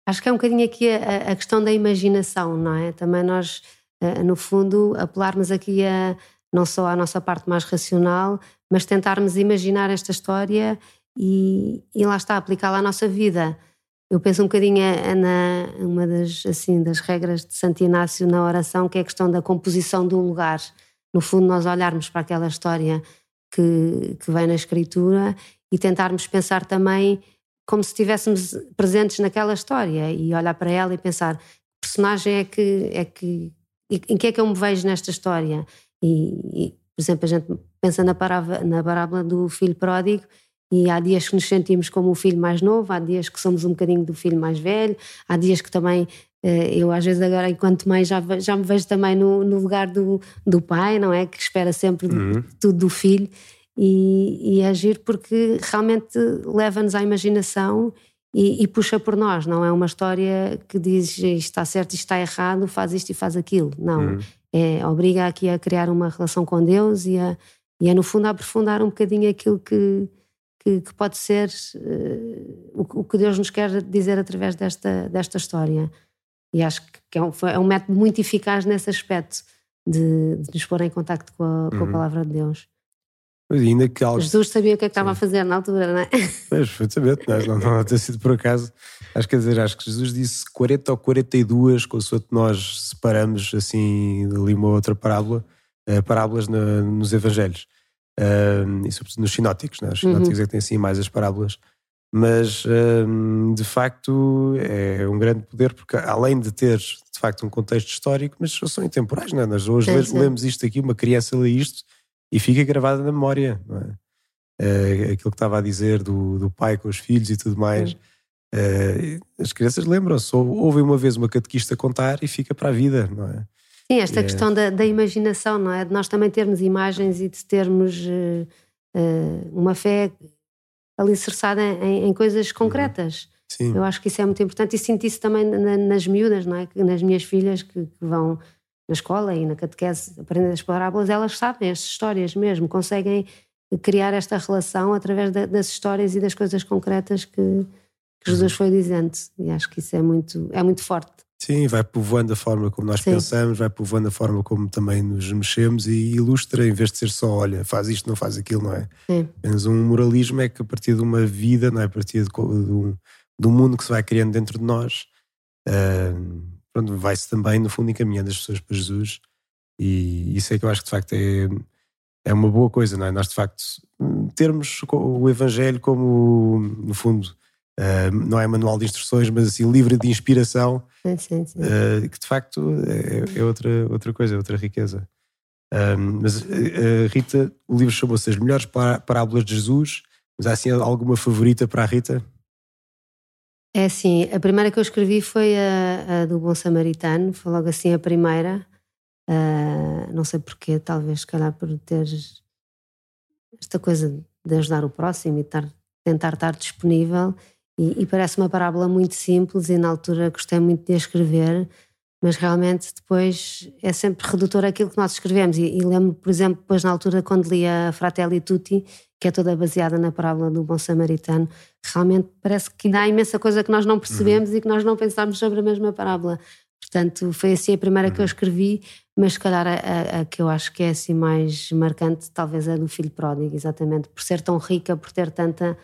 acho que é um bocadinho aqui a, a questão da imaginação, não é? Também nós, eh, no fundo, apelarmos aqui a não só à nossa parte mais racional, mas tentarmos imaginar esta história e, e lá está, aplicá-la à nossa vida. Eu penso um bocadinho na uma das assim das regras de Santo Inácio na oração, que é a questão da composição do lugar no fundo, nós olharmos para aquela história que, que vem na escritura e tentarmos pensar também como se estivéssemos presentes naquela história e olhar para ela e pensar que personagem é que é que em que é que eu me vejo nesta história? E, e por exemplo a gente pensa na parábola, na parábola do filho pródigo e há dias que nos sentimos como o filho mais novo, há dias que somos um bocadinho do filho mais velho, há dias que também eu às vezes agora, enquanto mãe, já, já me vejo também no, no lugar do, do pai, não é? Que espera sempre uhum. tudo do filho e, e agir porque realmente leva-nos à imaginação e, e, puxa por nós, não é uma história que diz isto está certo, isto está errado, faz isto e faz aquilo. Não, uhum. é, obriga aqui a criar uma relação com Deus e a, e a no fundo a aprofundar um bocadinho aquilo que, que, que pode ser uh, o, o, que Deus nos quer dizer através desta, desta história. E acho que é um, é um método muito eficaz nesse aspecto de, de nos pôr em contacto com a, com a uhum. palavra de Deus. Mas ainda que algo... Jesus sabia o que é que estava a fazer na altura, não é? Pois, perfeitamente, não, não, não ter sido por acaso. Acho que, dizer, acho que Jesus disse 40 ou 42, consoante nós separamos assim ali uma outra parábola, uh, parábolas na, nos Evangelhos. Uh, e sobretudo nos sinóticos, né? os sinóticos uhum. é que têm assim mais as parábolas mas hum, de facto é um grande poder porque além de ter de facto um contexto histórico, mas são intemporais, não é? Nós hoje sim, sim. lemos isto aqui, uma criança lê isto e fica gravada na memória, não é? é aquilo que estava a dizer do, do pai com os filhos e tudo mais. É, as crianças lembram-se, ouvem uma vez uma catequista contar e fica para a vida, não é? Sim, esta é... questão da, da, imaginação, não é? De nós também termos imagens e de termos uh, uma fé alicerçada em, em coisas uhum. concretas. Sim. Eu acho que isso é muito importante e sinto isso também na, nas miúdas, não é? Nas minhas filhas que, que, vão na escola e na catequese aprendem as parábolas, elas sabem as histórias mesmo, conseguem criar esta relação através da, das histórias e das coisas concretas que, que Jesus uhum. foi dizendo. E acho que isso é muito, é muito forte. Sim, vai povoando a forma como nós Sim. pensamos, vai povoando a forma como também nos mexemos e ilustra, em vez de ser só, olha, faz isto, não faz aquilo, não é? Sim. Apenas um moralismo é que a partir de uma vida, não é? A partir de, de, um, de um mundo que se vai criando dentro de nós, uh, pronto, vai-se também, no fundo, encaminhando as pessoas para Jesus e isso é que eu acho que de facto é, é uma boa coisa, não é? Nós de facto termos o Evangelho como, no fundo, Uh, não é manual de instruções, mas assim, livre de inspiração, sim, sim, sim. Uh, que de facto é, é, outra, outra coisa, outra riqueza. Uh, mas Rita, o livro chamou-se As Melhores Parábolas de Jesus, mas há assim alguma favorita para a Rita? É assim, a primeira que eu escrevi foi a, a do Bom Samaritano, foi logo assim a primeira. Uh, não sei porquê, talvez, se calhar, por ter esta coisa de ajudar o próximo e tar, tentar estar disponível. E, e, parece uma parábola muito simples, e na altura gostei muito de escrever, mas realmente depois é sempre redutor aquilo que nós escrevemos. E, e lembro, por exemplo, depois na altura, quando li a Fratelli Tutti, que é toda baseada na parábola do bom samaritano, realmente parece que ainda há imensa coisa que nós não percebemos uhum. e que nós não pensámos sobre a mesma parábola. Portanto, foi assim a primeira uhum. que eu uhum. escrevi, mas se calhar a, a, a, que eu acho que é assim mais marcante, talvez a do filho pródigo, exatamente, por ser tão rica, por ter tanta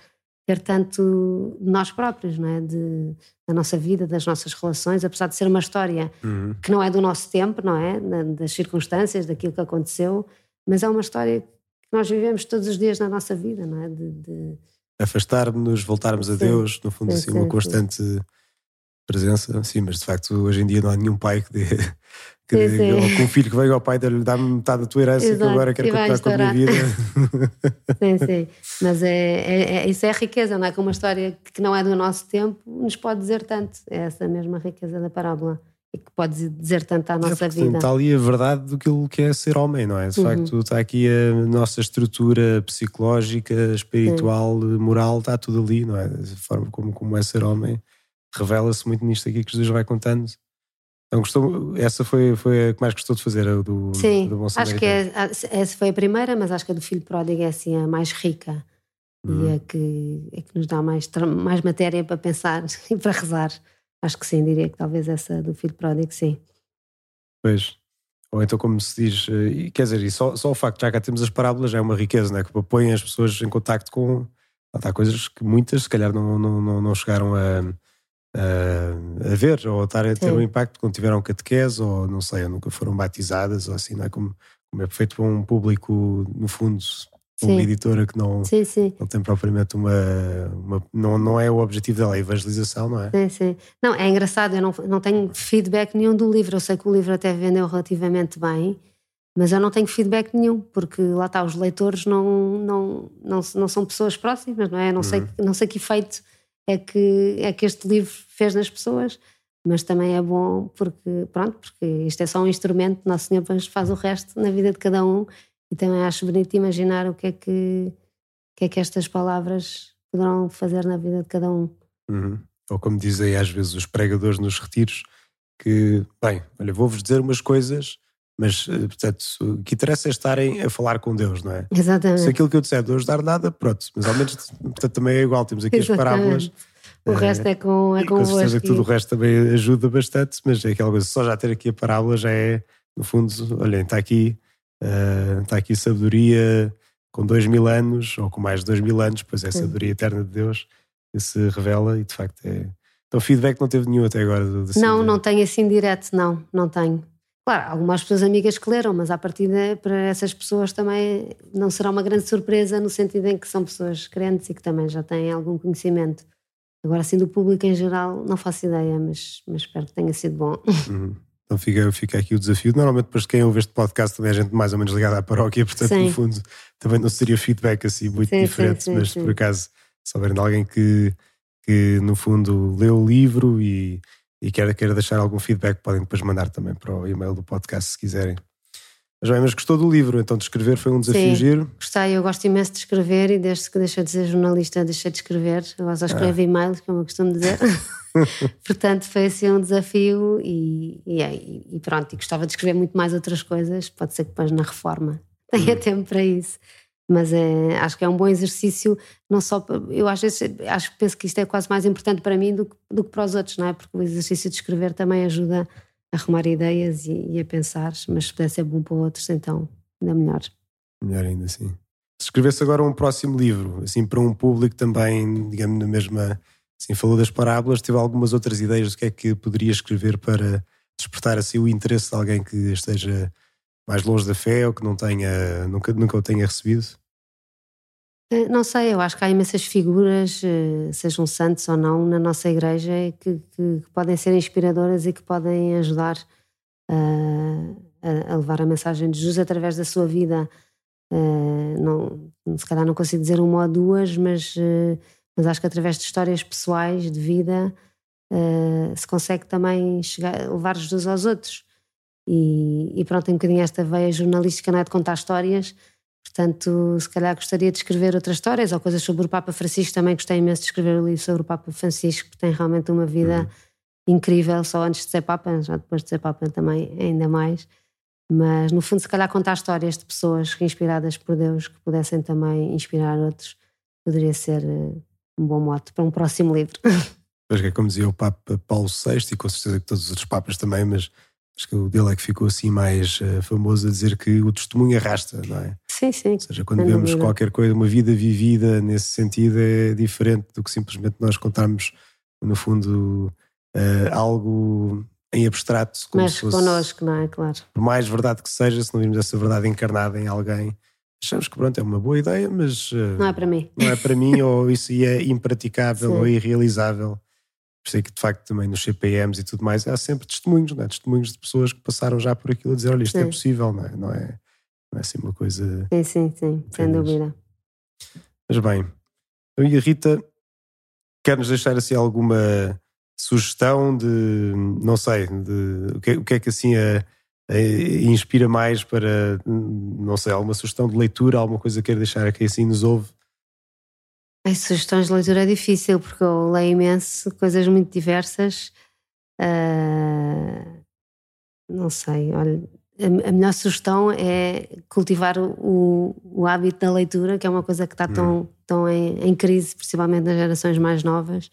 ter tanto de nós próprios, não é? De, da nossa vida, das nossas relações, apesar de ser uma história uhum. que não é do nosso tempo, não é? Das circunstâncias, daquilo que aconteceu, mas é uma história que nós vivemos todos os dias na nossa vida, não é? De, de... Afastar-nos, voltarmos a Deus, no fundo, sim, assim, sim, uma constante sim. Presença, sim, mas de facto hoje em dia não há nenhum pai que dê que, sim, com um filho que veio ao pai dá-me metade da tua herança Exato. que agora quero continuar com a minha vida. sim, sim. Mas é, é, é, isso é a riqueza, não é? Que uma história que não é do nosso tempo nos pode dizer tanto. É essa mesma riqueza da parábola. E que pode dizer tanto à é, nossa é, vida. Está ali a verdade do que é ser homem, não é? De uhum. facto, está aqui a nossa estrutura psicológica, espiritual, sim. moral, está tudo ali, não é? A forma como, como é ser homem revela-se muito nisto aqui que Jesus vai contando. Então, gostou, essa foi, foi a que mais gostou de fazer, a do, Sim, do Bom acho que é, essa foi a primeira, mas acho que a do Filho Pródigo é assim a mais rica uhum. e é que, é que nos dá mais, mais matéria para pensar e para rezar. Acho que sim, diria que talvez essa do Filho Pródigo, sim. Pois. Ou então, como se diz, eh, quer dizer, só, só o facto, já cá temos as parábolas, já é uma riqueza, né? que põe as pessoas em contacto com. Há coisas que muitas, se calhar, não, não, não, não chegaram a a, a ver ou estar a ter Sim. um impacto quando tiveram catequese ou não sei, ou nunca foram batizadas ou assim, não é? Como, como é feito para um público, no fundo, uma editora que não, sim, sim. não tem propriamente uma, uma, não, não é o objetivo dela, a evangelização, não é? Sim, sim. Não, é engraçado, eu não, não tenho feedback nenhum do livro. Eu sei que o livro até vendeu relativamente bem, mas eu não tenho feedback nenhum, porque lá está, os leitores não, não, não, não são pessoas próximas, não é? Eu não, uhum. sei, não sei que efeito é que, é que este livro fez nas pessoas, mas também é bom porque, pronto, porque isto é só um instrumento, Nosso Senhor faz o resto na vida de cada um e também acho bonito imaginar o que é que, que, é que estas palavras poderão fazer na vida de cada um. Uhum. Ou como dizem às vezes os pregadores nos retiros, que, bem, olha, vou-vos dizer umas coisas mas, eh, portanto, o que interessa é estarem a falar com Deus, não é? Exatamente. Se aquilo que eu disser de hoje dar nada, pronto. Mas ao menos, portanto, também é igual. Temos aqui Exatamente. as parábolas. O é, resto é com, é com, com certeza que tudo o resto também ajuda bastante, mas é aquela coisa, só já ter aqui a parábola já é, no fundo, olhem, está aqui, uh, está aqui sabedoria com dois mil anos, ou com mais de dois mil anos, pois é a sabedoria eterna de Deus que se revela e de facto é. Então, feedback não teve nenhum até agora? não, não tenho assim direto, não, não tenho. Claro, algumas pessoas amigas que leram, mas à partida para essas pessoas também não será uma grande surpresa no sentido em que são pessoas crentes e que também já têm algum conhecimento. Agora, assim, do público em geral, não faço ideia, mas, mas espero que tenha sido bom. Uhum. Então fica, fica aqui o desafio. Normalmente, depois de quem ouve este podcast também é gente mais ou menos ligada à paróquia, portanto, sim. no fundo, também não seria feedback assim muito sim, diferente, sim, mas por acaso, se houver de alguém que, que, no fundo, leu o livro e e quer, quer deixar algum feedback, podem depois mandar também para o e-mail do podcast se quiserem. Mas bem, mas gostou do livro, então de escrever foi um desafio Sim, giro? Gostei, eu gosto imenso de escrever e desde que deixei de ser jornalista deixei de escrever. Agora só escrevo ah. e-mails, como eu costumo dizer. Portanto, foi assim um desafio e, e, e, pronto, e gostava de escrever muito mais outras coisas. Pode ser que depois na reforma tenha hum. tempo para isso mas é, acho que é um bom exercício, não só, eu às vezes acho, penso que isto é quase mais importante para mim do que, do que para os outros, não é? Porque o exercício de escrever também ajuda a arrumar ideias e, e a pensar, mas se puder ser bom para outros, então ainda melhor. Melhor ainda, sim. Se escrevesse agora um próximo livro, assim, para um público também, digamos, na mesma, assim, falou das parábolas, teve algumas outras ideias do que é que poderia escrever para despertar, assim, o interesse de alguém que esteja mais longe da fé ou que não tenha, nunca, nunca o tenha recebido? Eh, não sei, eu acho que há imensas figuras, eh, sejam santos ou não, na nossa igreja que, que, que podem ser inspiradoras e que podem ajudar uh, a, a, levar a mensagem de Jesus através da sua vida. Não, se calhar não consigo dizer uma ou duas, mas, mas acho que através de histórias pessoais de vida se consegue também chegar, levar Jesus aos outros. E, e pronto, tem um bocadinho esta veia jornalística, não é de contar histórias, portanto, se calhar gostaria de escrever outras histórias ou coisas sobre o Papa Francisco, também gostei imenso de escrever o livro sobre o Papa Francisco, que tem realmente uma vida uhum. incrível, só antes de ser Papa, já depois de ser Papa também ainda mais, mas no fundo se calhar contar histórias de pessoas inspiradas por Deus, que pudessem também inspirar outros, poderia ser eh, um bom mote para um próximo livro. Que é como dizia o Papa Paulo VI, e com certeza que todos os outros Papas também, mas acho que o dele é que ficou assim mais uh, famoso a dizer que o testemunho arrasta, não é? Sim, sim. Ou seja, quando vemos dúvida. qualquer coisa, uma vida vivida nesse sentido é diferente do que simplesmente nós contarmos, no fundo, uh, algo em abstrato. Como Mas fosse, connosco, não é? Claro. Por mais verdade que seja, se não vimos essa verdade encarnada em alguém, achamos que pronto, é uma boa ideia, mas. Uh, não é para mim. Não é para mim, ou isso é impraticável ou irrealizável sei que de facto também nos CPMs e tudo mais há sempre testemunhos, não é? testemunhos de pessoas que passaram já por aquilo a dizer: olha, isto é sim. é possível, não é? Não é, não é assim uma coisa. Sim, sim, sim, sem dúvida. Mas bem, eu e a Rita, quer-nos deixar assim alguma sugestão de, não sei, de o que, o que é que assim a, a inspira mais para, não sei, alguma sugestão de leitura, alguma coisa que queira deixar aqui assim nos ouve as sugestões de leitura é difícil porque eu leio imenso, coisas muito diversas. Uh, não sei, olha, a, a, melhor sugestão é cultivar o, o, hábito da leitura, que é uma coisa que está tão, hum. tão em, em, crise, principalmente nas gerações mais novas.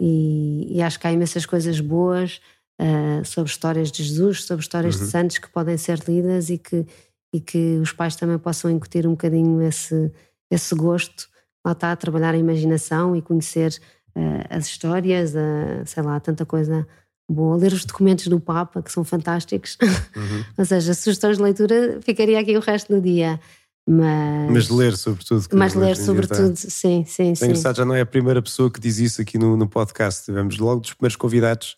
E, e acho que há imensas coisas boas uh, sobre histórias de Jesus, sobre histórias uhum. de santos que podem ser lidas e que, e que os pais também possam incutir um bocadinho esse, esse gosto lá está a trabalhar a imaginação e conhecer uh, as histórias, uh, sei lá, tanta coisa boa. Ler os documentos do Papa, que são fantásticos. Uhum. Ou seja, sugestões de leitura ficaria aqui o resto do dia. Mas, mas ler, sobretudo. Mas ler, sobretudo, está. sim, sim, é sim. engraçado, já não é a primeira pessoa que diz isso aqui no, no podcast. Tivemos logo dos primeiros convidados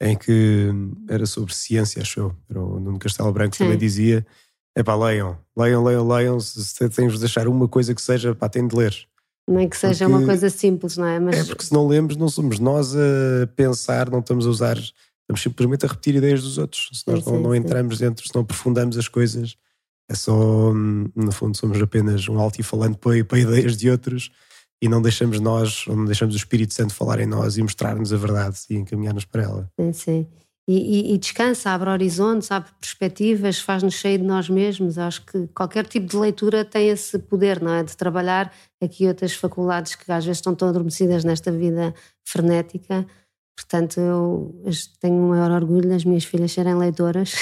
em que era sobre ciência, acho eu. Era o Nuno Castelo Branco sim. também dizia: é pá, leiam, leiam, leiam, leiam. Se tens de deixar uma coisa que seja, pá, tem de ler. Não é que seja porque, uma coisa simples, não é? Mas... É porque se não lemos, não somos nós a pensar, não estamos a usar, estamos simplesmente a repetir ideias dos outros. Se nós sim, não, não entramos dentro, se não aprofundamos as coisas, é só, no fundo, somos apenas um altifalante para, para ideias de outros e não deixamos nós, ou não deixamos o Espírito Santo falar em nós e mostrar-nos a verdade e encaminhar-nos para ela. Sim, sim e, e, e, descansa, abre horizontes, abre perspectivas, faz-nos cheio de nós mesmos. Acho que qualquer tipo de leitura tem esse poder, não é? De trabalhar aqui outras faculdades que às vezes estão tão adormecidas nesta vida frenética. Portanto, eu tenho o maior orgulho das minhas filhas serem leitoras,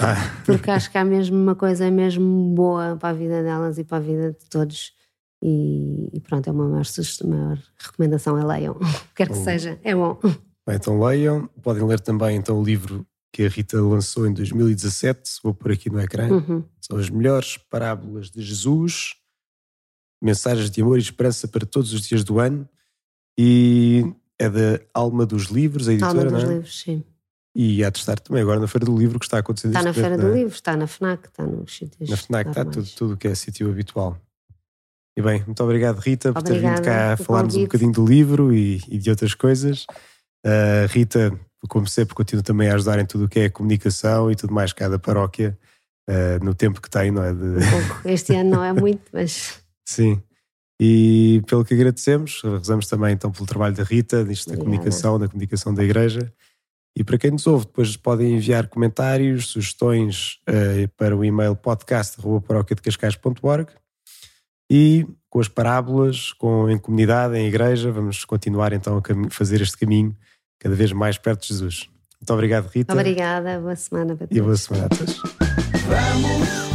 ah. porque acho que há mesmo uma coisa mesmo boa para a vida delas e para a vida de todos. E, e pronto, é uma maior, maior recomendação, é leiam, quer que seja, é bom. Bem, então leiam. Podem ler também então o livro que a Rita lançou em 2017, vou pôr aqui no ecrã. Uhum. São as melhores parábolas de Jesus, mensagens de amor e esperança para todos os dias do ano. E é da Alma dos Livros, a editora, Alma dos não é? Livros, sim. E há de estar também agora na Feira do Livro, que está acontecendo Está na Feira do é? Livro, está na FNAC, está nos sítios. Na FNAC está tudo o que é sítio habitual. E bem, muito obrigado, Rita, por ter vindo cá falar-nos um bocadinho do livro e, e de outras coisas. Uh, Rita, como sempre, continua também a ajudar em tudo o que é comunicação e tudo mais cá da paróquia, uh, no tempo que tem, não é? De... Este ano não é muito, mas. Sim. E pelo que agradecemos, rezamos também então pelo trabalho da Rita, disto da comunicação, da comunicação da Igreja. E para quem nos ouve, depois podem enviar comentários, sugestões uh, para o e-mail podcast.paróquiadecascais.org e com as parábolas, com, em comunidade, em igreja, vamos continuar então a fazer este caminho cada vez mais perto de Jesus. Muito obrigado, Rita. Obrigada, boa semana para todos. E boa semana a todos. Vamos